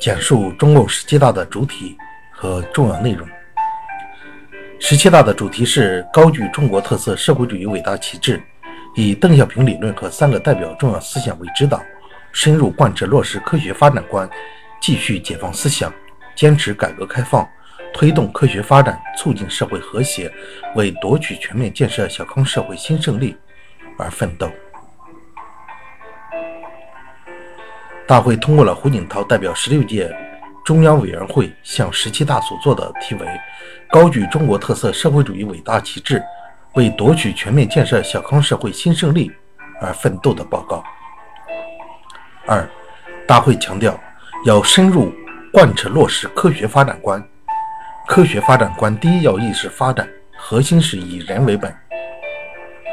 简述中共十七大的主体和重要内容。十七大的主题是高举中国特色社会主义伟大旗帜，以邓小平理论和三个代表重要思想为指导，深入贯彻落实科学发展观，继续解放思想，坚持改革开放，推动科学发展，促进社会和谐，为夺取全面建设小康社会新胜利而奋斗。大会通过了胡锦涛代表十六届中央委员会向十七大所作的题为“高举中国特色社会主义伟大旗帜，为夺取全面建设小康社会新胜利而奋斗”的报告。二，大会强调要深入贯彻落实科学发展观。科学发展观第一要义是发展，核心是以人为本，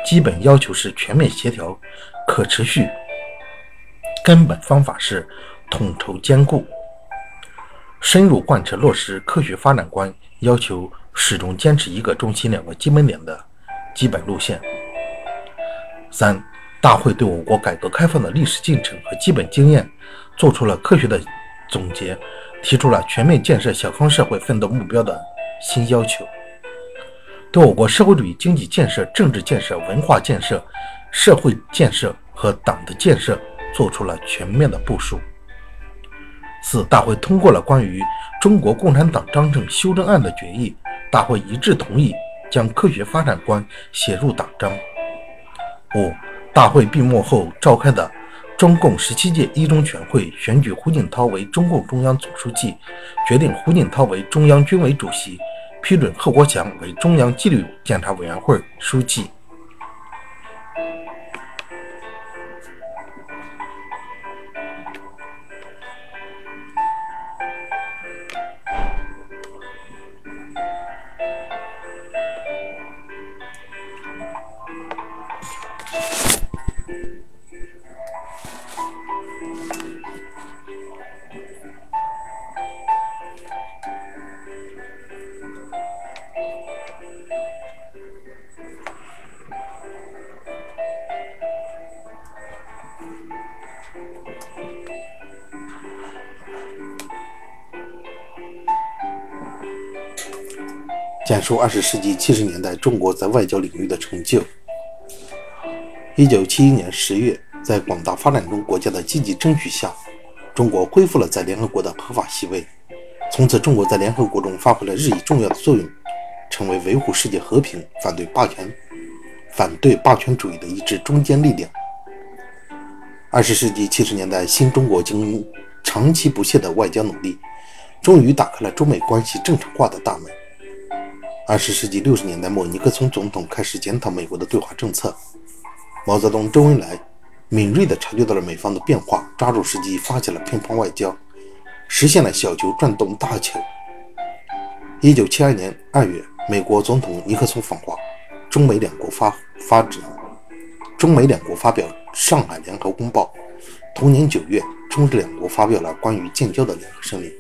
基本要求是全面协调、可持续。根本方法是统筹兼顾，深入贯彻落实科学发展观，要求始终坚持一个中心、两个基本点的基本路线。三，大会对我国改革开放的历史进程和基本经验做出了科学的总结，提出了全面建设小康社会奋斗目标的新要求，对我国社会主义经济建设、政治建设、文化建设、社会建设和党的建设。做出了全面的部署。四大会通过了关于《中国共产党章程修正案》的决议，大会一致同意将科学发展观写入党章。五大会闭幕后召开的中共十七届一中全会选举胡锦涛为中共中央总书记，决定胡锦涛为中央军委主席，批准贺国强为中央纪律检查委员会书记。简述二十世纪七十年代中国在外交领域的成就。一九七一年十月，在广大发展中国家的积极争取下，中国恢复了在联合国的合法席位。从此，中国在联合国中发挥了日益重要的作用，成为维护世界和平、反对霸权、反对霸权主义的一支中坚力量。二十世纪七十年代，新中国经长期不懈的外交努力，终于打开了中美关系正常化的大门。二十世纪六十年代末，尼克松总统开始检讨美国的对华政策。毛泽东、周恩来敏锐地察觉到了美方的变化，抓住时机发起了乒乓外交，实现了小球转动大球。一九七二年二月，美国总统尼克松访华，中美两国发发展，中美两国发表《上海联合公报》。同年九月，中日两国发表了关于建交的联合声明。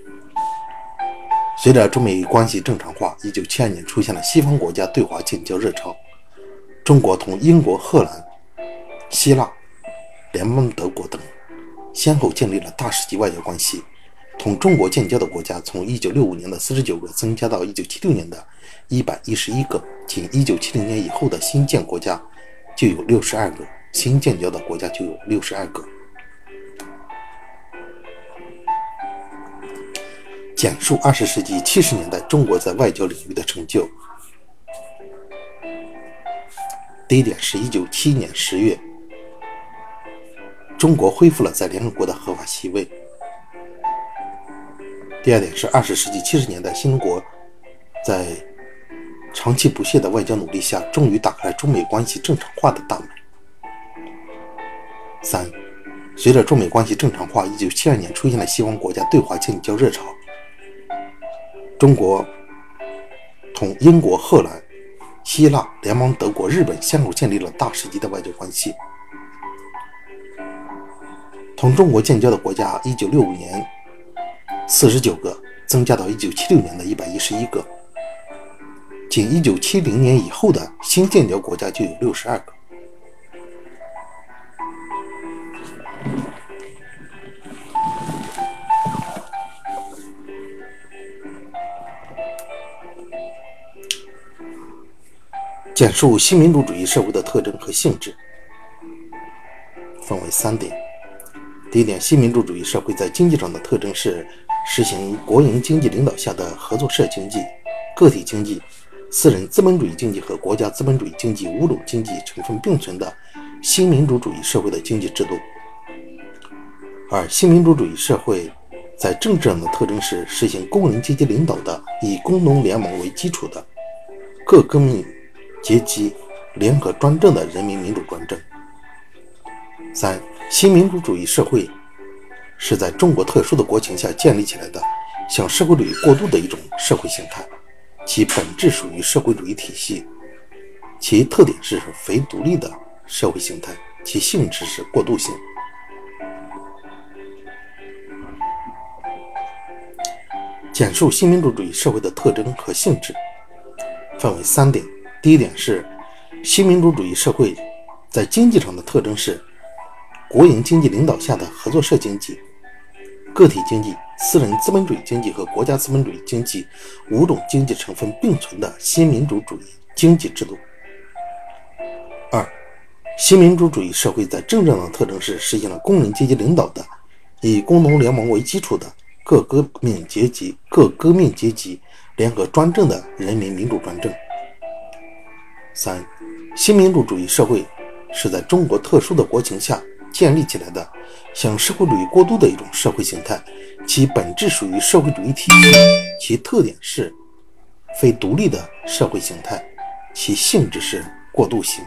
随着中美关系正常化，1972年出现了西方国家对华建交热潮。中国同英国、荷兰、希腊、联邦德国等先后建立了大使级外交关系。同中国建交的国家从1965年的49个增加到1976年的111个，仅1970年以后的新建国家就有62个，新建交的国家就有62个。简述二十世纪七十年代中国在外交领域的成就。第一点是一九七一年十月，中国恢复了在联合国的合法席位。第二点是二十世纪七十年代新中国在长期不懈的外交努力下，终于打开了中美关系正常化的大门。三，随着中美关系正常化，一九七二年出现了西方国家对华建交热潮。中国同英国、荷兰、希腊、联邦德国、日本先后建立了大使级的外交关系。同中国建交的国家，一九六五年四十九个，增加到一九七六年的一百一十一个。仅一九七零年以后的新建交国家就有六十二个。简述新民主主义社会的特征和性质，分为三点。第一点，新民主主义社会在经济上的特征是实行国营经济领导下的合作社经济、个体经济、私人资本主义经济和国家资本主义经济五种经济成分并存的新民主主义社会的经济制度。而、新民主主义社会在政治上的特征是实行工人阶级领导的以工农联盟为基础的各革命。阶级联合专政的人民民主专政。三、新民主主义社会是在中国特殊的国情下建立起来的，向社会主义过渡的一种社会形态，其本质属于社会主义体系，其特点是非独立的社会形态，其性质是过渡性。简述新民主主义社会的特征和性质，分为三点。第一点是，新民主主义社会在经济上的特征是国营经济领导下的合作社经济、个体经济、私人资本主义经济和国家资本主义经济五种经济成分并存的新民主主义经济制度。二、新民主主义社会在政治上的特征是实现了工人阶级领导的以工农联盟为基础的各革命阶级各革命阶级联合专政的人民民主专政。三，新民主主义社会是在中国特殊的国情下建立起来的，向社会主义过渡的一种社会形态，其本质属于社会主义体系，其特点是非独立的社会形态，其性质是过渡性。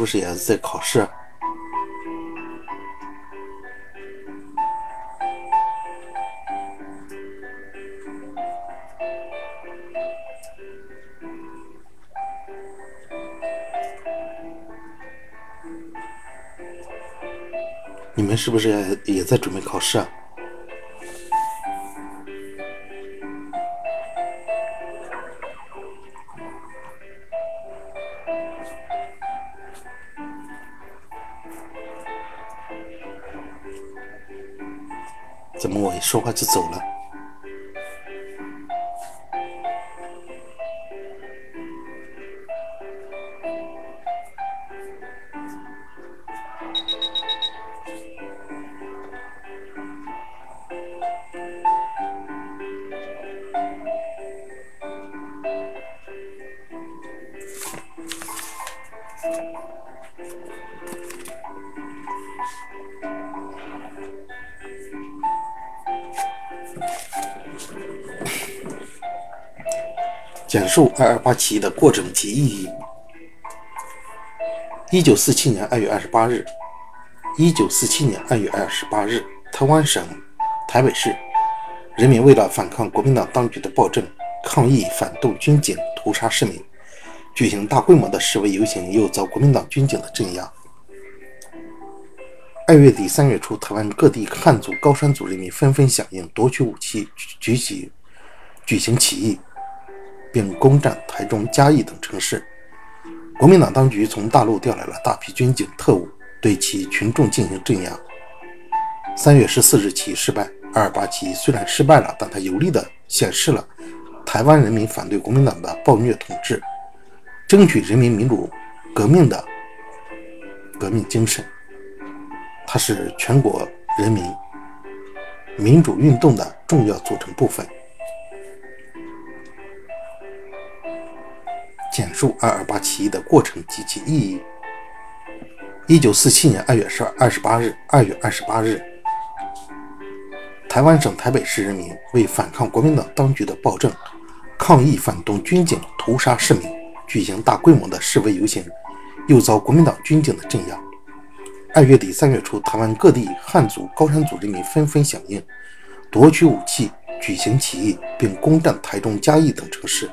不是也是在考试？你们是不是也也在准备考试啊？说话就走了？简述二二八起义的过程及意义。一九四七年二月二十八日，一九四七年二月二十八日，台湾省台北市人民为了反抗国民党当局的暴政，抗议反动军警屠杀市民，举行大规模的示威游行，又遭国民党军警的镇压。二月底三月初，台湾各地汉族、高山族人民纷纷响应，夺取武器，举起举行起义。并攻占台中、嘉义等城市。国民党当局从大陆调来了大批军警特务，对其群众进行镇压。三月十四日起失败，二二八起义虽然失败了，但它有力地显示了台湾人民反对国民党的暴虐统治，争取人民民主革命的革命精神。它是全国人民民主运动的重要组成部分。简述二二八起义的过程及其意义。一九四七年二月十二二十八日，二月二十八日，台湾省台北市人民为反抗国民党当局的暴政，抗议反动军警屠杀市民，举行大规模的示威游行，又遭国民党军警的镇压。二月底三月初，台湾各地汉族、高山族人民纷纷响应，夺取武器，举行起义，并攻占台中、嘉义等城市。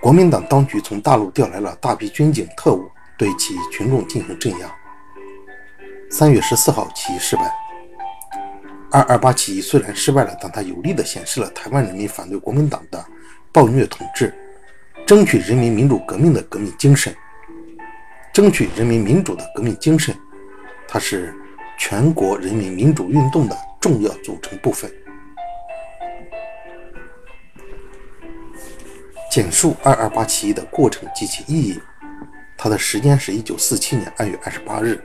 国民党当局从大陆调来了大批军警特务，对起义群众进行镇压。三月十四号，起义失败。二二八起义虽然失败了，但它有力地显示了台湾人民反对国民党的暴虐统治，争取人民民主革命的革命精神。争取人民民主的革命精神，它是全国人民民主运动的重要组成部分。简述二二八起义的过程及其意义。它的时间是一九四七年二月二十八日。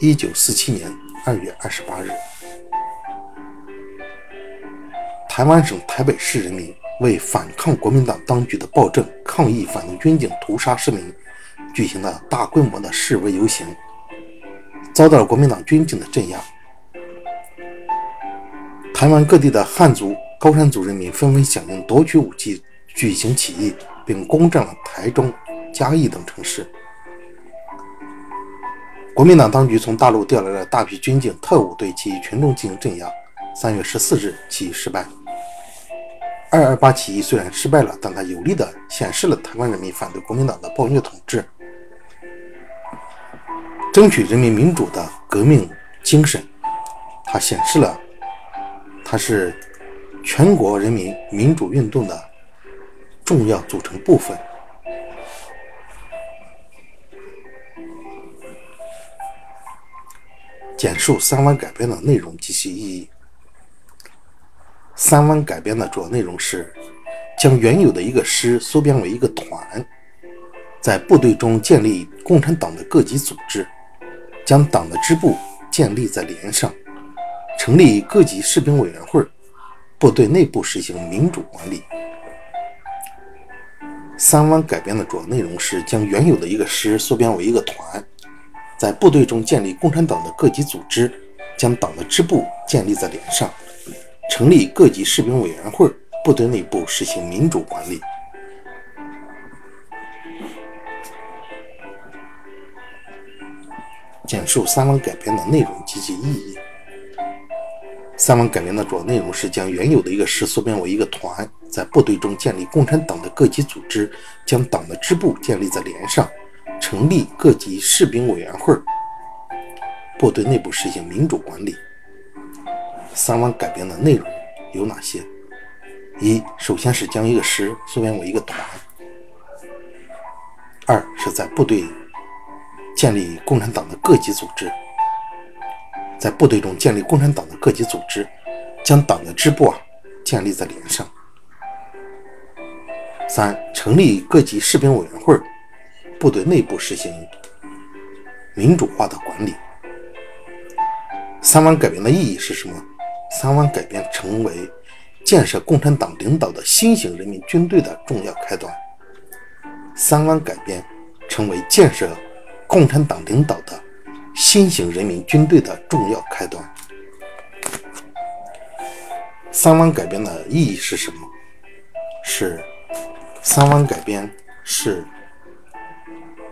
一九四七年二月二十八日。台湾省台北市人民为反抗国民党当局的暴政，抗议反动军警屠杀市民，举行了大规模的示威游行，遭到了国民党军警的镇压。台湾各地的汉族、高山族人民纷纷响应，夺取武器，举行起义，并攻占了台中、嘉义等城市。国民党当局从大陆调来了大批军警特务，对起义群众进行镇压。三月十四日，起义失败。二二八起义虽然失败了，但它有力地显示了台湾人民反对国民党的暴虐统治、争取人民民主的革命精神。它显示了它是全国人民民主运动的重要组成部分。简述三湾改编的内容及其意义。三湾改编的主要内容是，将原有的一个师缩编为一个团，在部队中建立共产党的各级组织，将党的支部建立在连上，成立各级士兵委员会，部队内部实行民主管理。三湾改编的主要内容是，将原有的一个师缩编为一个团，在部队中建立共产党的各级组织，将党的支部建立在连上。成立各级士兵委员会，部队内部实行民主管理。简述三湾改编的内容及其意义。三湾改编的主要内容是将原有的一个师缩编为一个团，在部队中建立共产党的各级组织，将党的支部建立在连上，成立各级士兵委员会，部队内部实行民主管理。三湾改编的内容有哪些？一，首先是将一个师缩编为一个团；二是在部队建立共产党的各级组织，在部队中建立共产党的各级组织，将党的支部啊建立在连上；三，成立各级士兵委员会，部队内部实行民主化的管理。三湾改编的意义是什么？三湾改编成为建设共产党领导的新型人民军队的重要开端。三湾改编成为建设共产党领导的新型人民军队的重要开端。三湾改编的意义是什么？是三湾改编是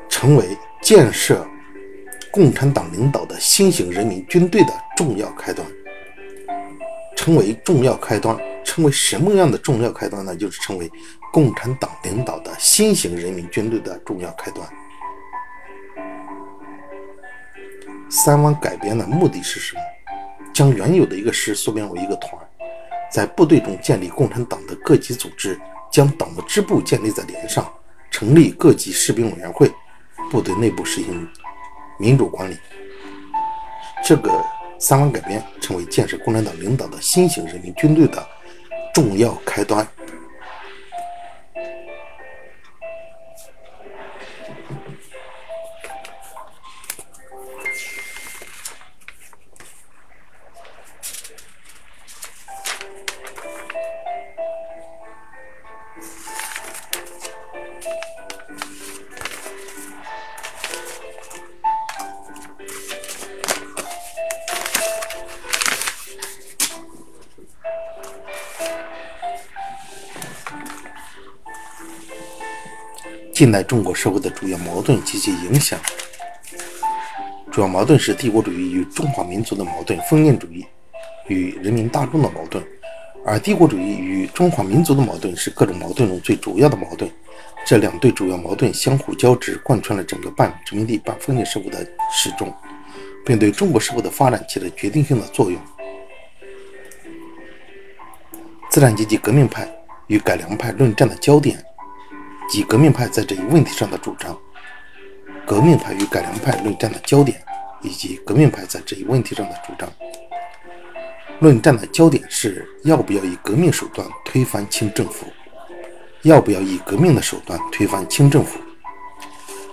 成为建设共产党领导的新型人民军队的重要开端。成为重要开端，成为什么样的重要开端呢？就是成为共产党领导的新型人民军队的重要开端。三湾改编的目的是什么？将原有的一个师缩编为一个团，在部队中建立共产党的各级组织，将党的支部建立在连上，成立各级士兵委员会，部队内部实行民主管理。这个。三湾改编成为建设共产党领导的新型人民军队的重要开端。近代中国社会的主要矛盾及其影响。主要矛盾是帝国主义与中华民族的矛盾，封建主义与人民大众的矛盾。而帝国主义与中华民族的矛盾是各种矛盾中最主要的矛盾。这两对主要矛盾相互交织，贯穿了整个半殖民地半封建社会的始终，并对中国社会的发展起了决定性的作用。资产阶级革命派与改良派论战的焦点及革命派在这一问题上的主张。革命派与改良派论战的焦点，以及革命派在这一问题上的主张。论战的焦点是要不要以革命手段推翻清政府，要不要以革命的手段推翻清政府。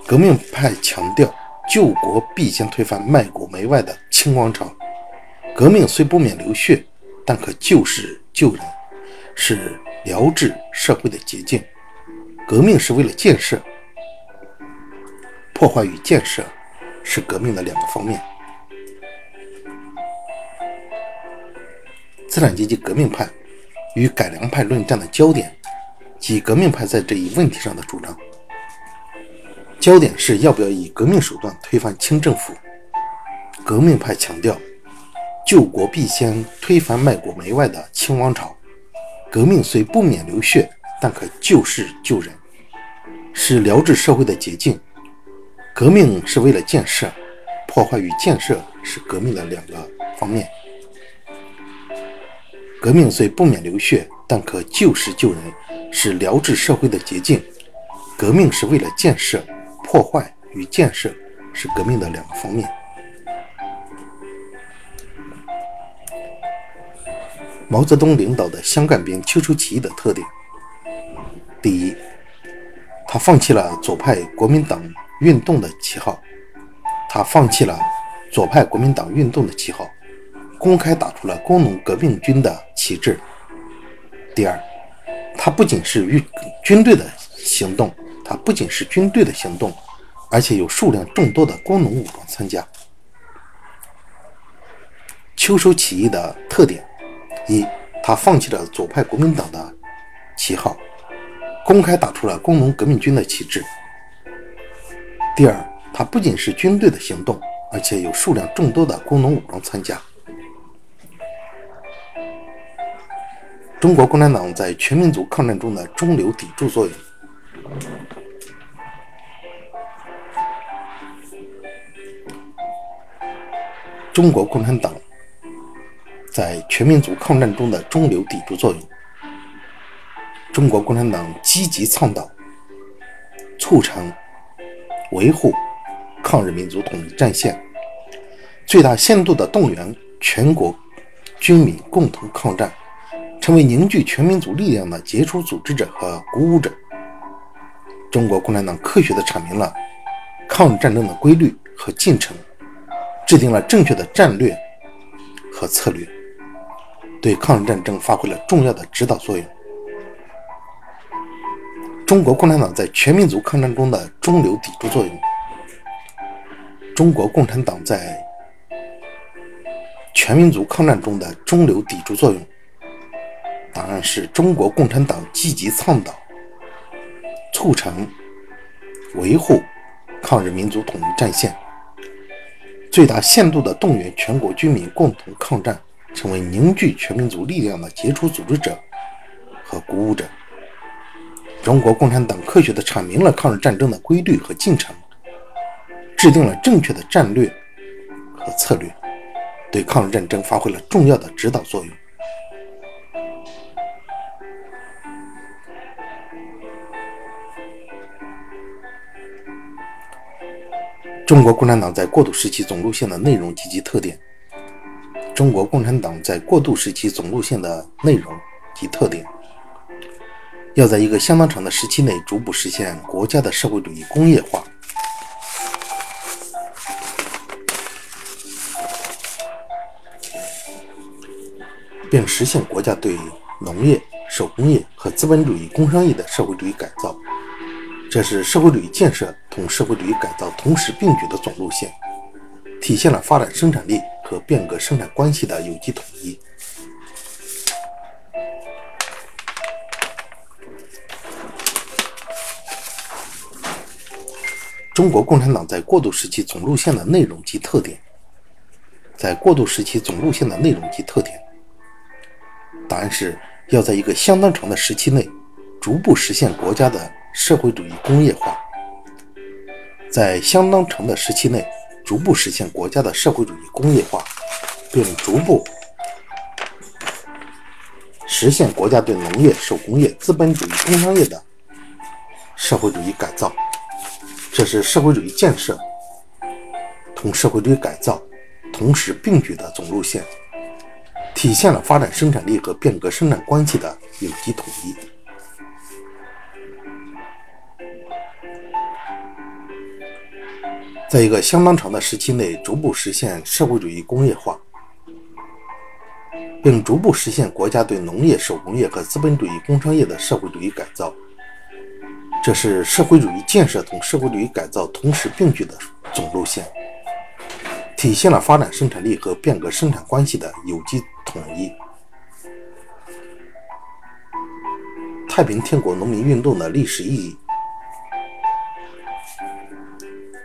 革命派强调救国必先推翻卖国媚外的清王朝。革命虽不免流血，但可救世救人，是疗治社会的捷径。革命是为了建设。破坏与建设是革命的两个方面。资产阶级革命派与改良派论战的焦点及革命派在这一问题上的主张，焦点是要不要以革命手段推翻清政府。革命派强调，救国必先推翻卖国媚外的清王朝。革命虽不免流血，但可救世救人，是疗治社会的捷径。革命是为了建设，破坏与建设是革命的两个方面。革命虽不免流血，但可救世救人，是疗治社会的捷径。革命是为了建设，破坏与建设是革命的两个方面。毛泽东领导的湘赣边秋收起义的特点：第一，他放弃了左派国民党。运动的旗号，他放弃了左派国民党运动的旗号，公开打出了工农革命军的旗帜。第二，他不仅是运军队的行动，他不仅是军队的行动，而且有数量众多的工农武装参加。秋收起义的特点：一，他放弃了左派国民党的旗号，公开打出了工农革命军的旗帜。第二，它不仅是军队的行动，而且有数量众多的工农武装参加。中国共产党在全民族抗战中的中流砥柱作用。中国共产党在全民族抗战中的中流砥柱作用。中国共产党积极倡导、促成。维护抗日民族统一战线，最大限度地动员全国军民共同抗战，成为凝聚全民族力量的杰出组织者和鼓舞者。中国共产党科学地阐明了抗日战争的规律和进程，制定了正确的战略和策略，对抗日战争发挥了重要的指导作用。中国共产党在全民族抗战中的中流砥柱作用。中国共产党在全民族抗战中的中流砥柱作用，答案是中国共产党积极倡导、促成、维护抗日民族统一战线，最大限度地动员全国军民共同抗战，成为凝聚全民族力量的杰出组织者和鼓舞者。中国共产党科学地阐明了抗日战争的规律和进程，制定了正确的战略和策略，对抗日战争发挥了重要的指导作用。中国共产党在过渡时期总路线的内容及其特点。中国共产党在过渡时期总路线的内容及特点。要在一个相当长的时期内逐步实现国家的社会主义工业化，并实现国家对农业、手工业和资本主义工商业的社会主义改造，这是社会主义建设同社会主义改造同时并举的总路线，体现了发展生产力和变革生产关系的有机统一。中国共产党在过渡时期总路线的内容及特点。在过渡时期总路线的内容及特点，答案是要在一个相当长的时期内，逐步实现国家的社会主义工业化。在相当长的时期内，逐步实现国家的社会主义工业化，并逐步实现国家对农业、手工业、资本主义工商业的社会主义改造。这是社会主义建设同社会主义改造同时并举的总路线，体现了发展生产力和变革生产关系的有机统一。在一个相当长的时期内，逐步实现社会主义工业化，并逐步实现国家对农业、手工业和资本主义工商业的社会主义改造，这是社会主义建设同社会主义改造同时并举的总路线，体现了发展生产力和变革生产关系的有机统一。太平天国农民运动的历史意义：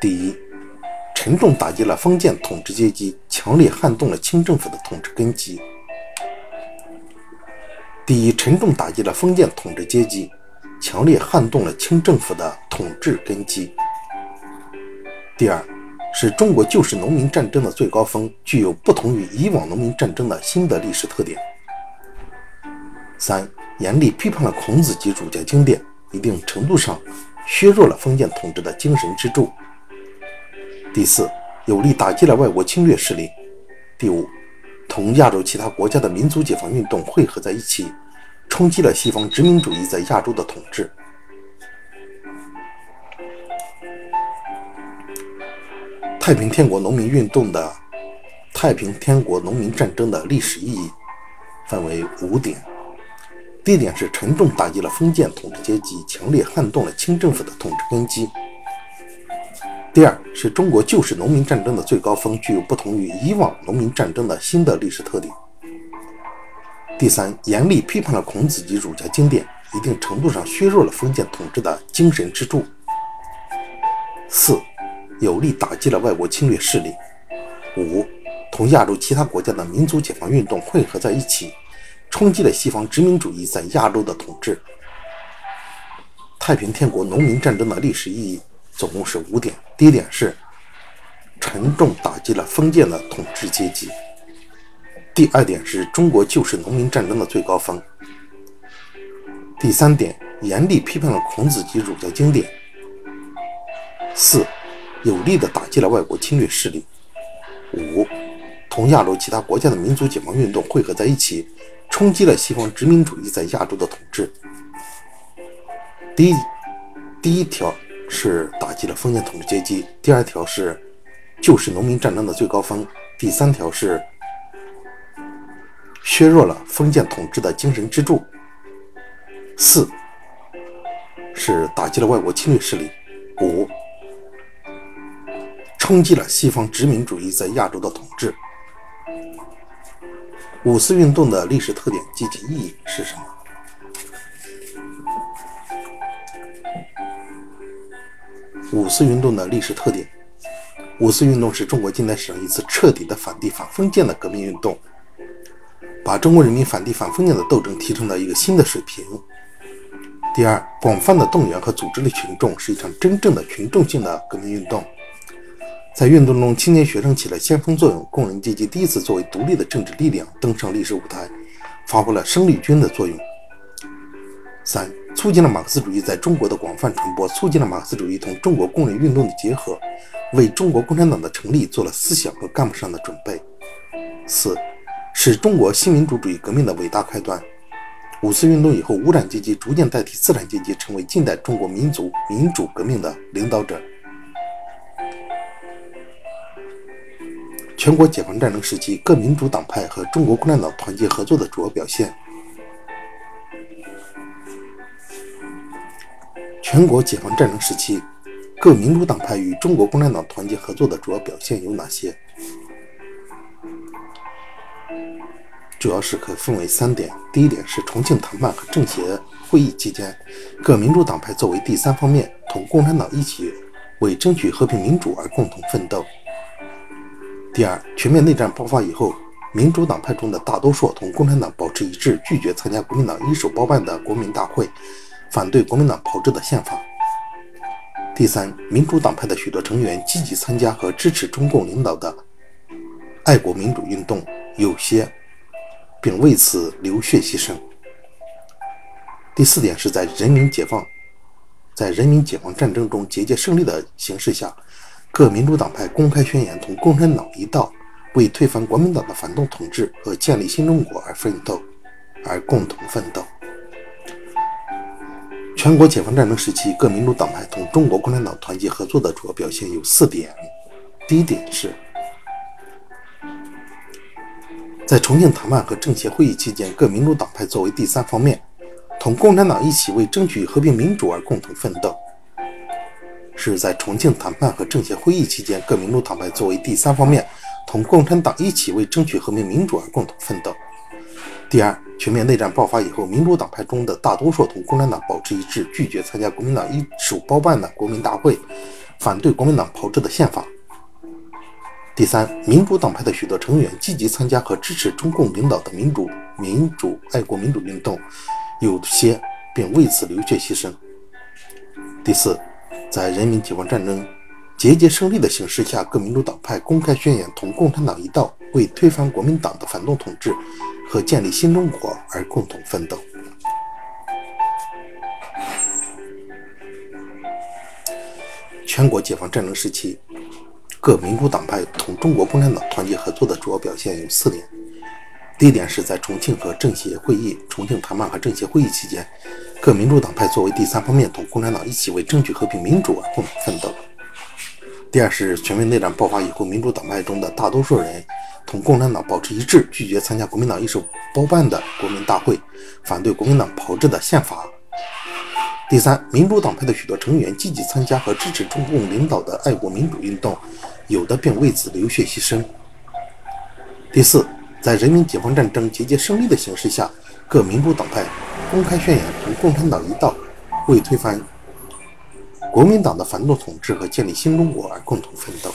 第一。沉重打击了封建统治阶级，强烈撼动了清政府的统治根基。第一，沉重打击了封建统治阶级，强烈撼动了清政府的统治根基。第二，是中国旧式农民战争的最高峰，具有不同于以往农民战争的新的历史特点。三，严厉批判了孔子及儒家经典，一定程度上削弱了封建统治的精神支柱。第四，有力打击了外国侵略势力。第五，同亚洲其他国家的民族解放运动汇合在一起，冲击了西方殖民主义在亚洲的统治。太平天国农民运动的太平天国农民战争的历史意义分为五点。第一点是沉重打击了封建统治阶级，强烈撼动了清政府的统治根基。第二是中国旧式农民战争的最高峰，具有不同于以往农民战争的新的历史特点。第三，严厉批判了孔子及儒家经典，一定程度上削弱了封建统治的精神支柱。四，有力打击了外国侵略势力。五，同亚洲其他国家的民族解放运动汇合在一起，冲击了西方殖民主义在亚洲的统治。太平天国农民战争的历史意义。总共是五点。第一点是沉重打击了封建的统治阶级。第二点是中国旧式农民战争的最高峰。第三点，严厉批判了孔子及儒家经典。四，有力的打击了外国侵略势力。五，同亚洲其他国家的民族解放运动汇合在一起，冲击了西方殖民主义在亚洲的统治。第一，第一条。是打击了封建统治阶级。第二条是旧式农民战争的最高峰。第三条是削弱了封建统治的精神支柱。四是打击了外国侵略势力。五冲击了西方殖民主义在亚洲的统治。五四运动的历史特点及其意义是什么？五四运动的历史特点：五四运动是中国近代史上一次彻底的反帝反封建的革命运动，把中国人民反帝反封建的斗争提升到一个新的水平。第二，广泛的动员和组织的群众是一场真正的群众性的革命运动，在运动中，青年学生起了先锋作用，工人阶级第一次作为独立的政治力量登上历史舞台，发挥了生力军的作用。三。促进了马克思主义在中国的广泛传播，促进了马克思主义同中国工人运动的结合，为中国共产党的成立做了思想和干部上的准备。四，是中国新民主主义革命的伟大开端。五四运动以后，无产阶级逐渐代替资产阶级，成为近代中国民族民主革命的领导者。全国解放战争时期，各民主党派和中国共产党团结合作的主要表现。全国解放战争时期，各民主党派与中国共产党团结合作的主要表现有哪些？主要是可分为三点。第一点是重庆谈判和政协会议期间，各民主党派作为第三方面，同共产党一起为争取和平民主而共同奋斗。第二，全面内战爆发以后，民主党派中的大多数同共产党保持一致，拒绝参加国民党一手包办的国民大会，反对国民党炮制的宪法。第三，民主党派的许多成员积极参加和支持中共领导的爱国民主运动，有些并为此流血牺牲。第四点是在人民解放。在人民解放战争中节节胜利的形势下，各民主党派公开宣言同共产党一道，为推翻国民党的反动统治和建立新中国而奋斗，而共同奋斗。全国解放战争时期，各民主党派同中国共产党团结合作的主要表现有四点。第一点是，在重庆谈判和政协会议期间，各民主党派作为第三方面。同共产党一起为争取和平民主而共同奋斗，是在重庆谈判和政协会议期间，各民主党派作为第三方面，同共产党一起为争取和平民主而共同奋斗。第二，全面内战爆发以后，民主党派中的大多数同共产党保持一致，拒绝参加国民党一手包办的国民大会，反对国民党炮制的宪法。第三，民主党派的许多成员积极参加和支持中共领导的民主、民主、爱国民主运动。有些并为此流血牺牲。第四，在人民解放战争节节胜利的形势下，各民主党派公开宣言同共产党一道，为推翻国民党的反动统治和建立新中国而共同奋斗。全国解放战争时期，各民主党派同中国共产党团结合作的主要表现有四点。第一点是在重庆和政协会议、重庆谈判和政协会议期间，各民主党派作为第三方面，同共产党一起为争取和平民主而共同奋斗。第二是全面内战爆发以后，民主党派中的大多数人同共产党保持一致，拒绝参加国民党一手包办的国民大会，反对国民党炮制的宪法。第三，民主党派的许多成员积极参加和支持中共领导的爱国民主运动，有的并为此流血牺牲。第四。在人民解放战争节节胜利的形势下，各民主党派公开宣言同共产党一道，为推翻国民党的反动统治和建立新中国而共同奋斗。